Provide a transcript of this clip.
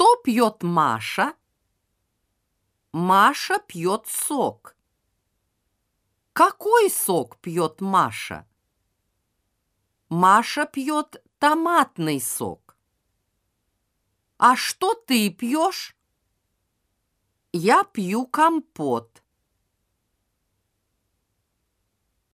Что пьет Маша? Маша пьет сок. Какой сок пьет Маша? Маша пьет томатный сок. А что ты пьешь? Я пью компот.